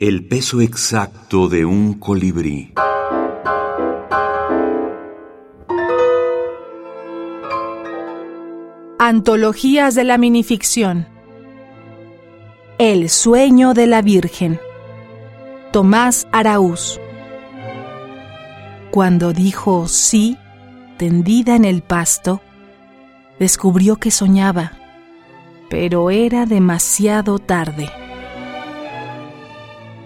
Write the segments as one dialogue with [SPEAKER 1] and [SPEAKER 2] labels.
[SPEAKER 1] El peso exacto de un colibrí.
[SPEAKER 2] Antologías de la minificción. El sueño de la Virgen. Tomás Araúz. Cuando dijo sí, tendida en el pasto, descubrió que soñaba, pero era demasiado tarde.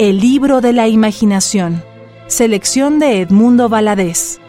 [SPEAKER 2] El libro de la imaginación. Selección de Edmundo Valadez.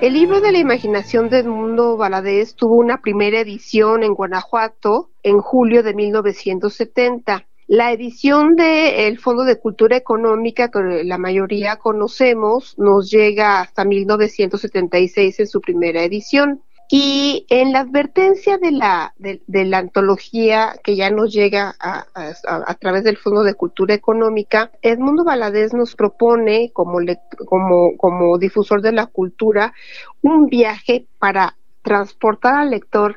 [SPEAKER 3] El libro de la imaginación de Edmundo Valadez tuvo una primera edición en Guanajuato en julio de 1970. La edición del Fondo de Cultura Económica, que la mayoría conocemos, nos llega hasta 1976 en su primera edición. Y en la advertencia de la, de, la antología que ya nos llega a, a, través del Fondo de Cultura Económica, Edmundo Valadez nos propone, como, como, como difusor de la cultura, un viaje para transportar al lector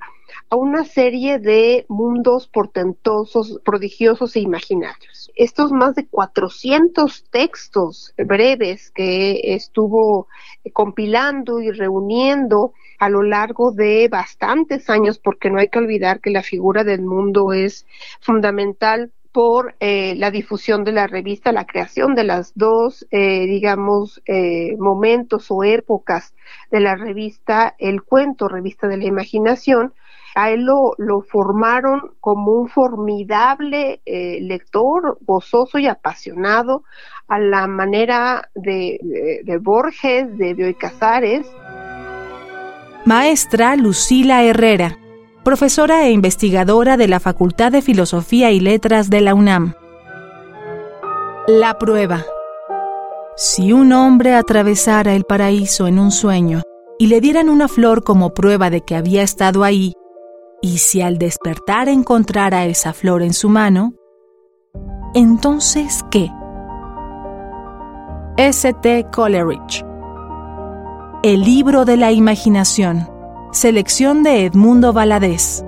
[SPEAKER 3] a una serie de mundos portentosos, prodigiosos e imaginarios. Estos más de 400 textos breves que estuvo compilando y reuniendo a lo largo de bastantes años, porque no hay que olvidar que la figura del mundo es fundamental por eh, la difusión de la revista, la creación de las dos, eh, digamos, eh, momentos o épocas de la revista, el cuento, revista de la imaginación, a él lo, formaron como un formidable lector, gozoso y apasionado, a la manera de, de, Borges, de Bioy Casares.
[SPEAKER 2] Maestra Lucila Herrera, profesora e investigadora de la Facultad de Filosofía y Letras de la UNAM. La prueba. Si un hombre atravesara el paraíso en un sueño y le dieran una flor como prueba de que había estado ahí, y si al despertar encontrara esa flor en su mano, entonces ¿qué? S.T. Coleridge el libro de la imaginación. Selección de Edmundo Valadez.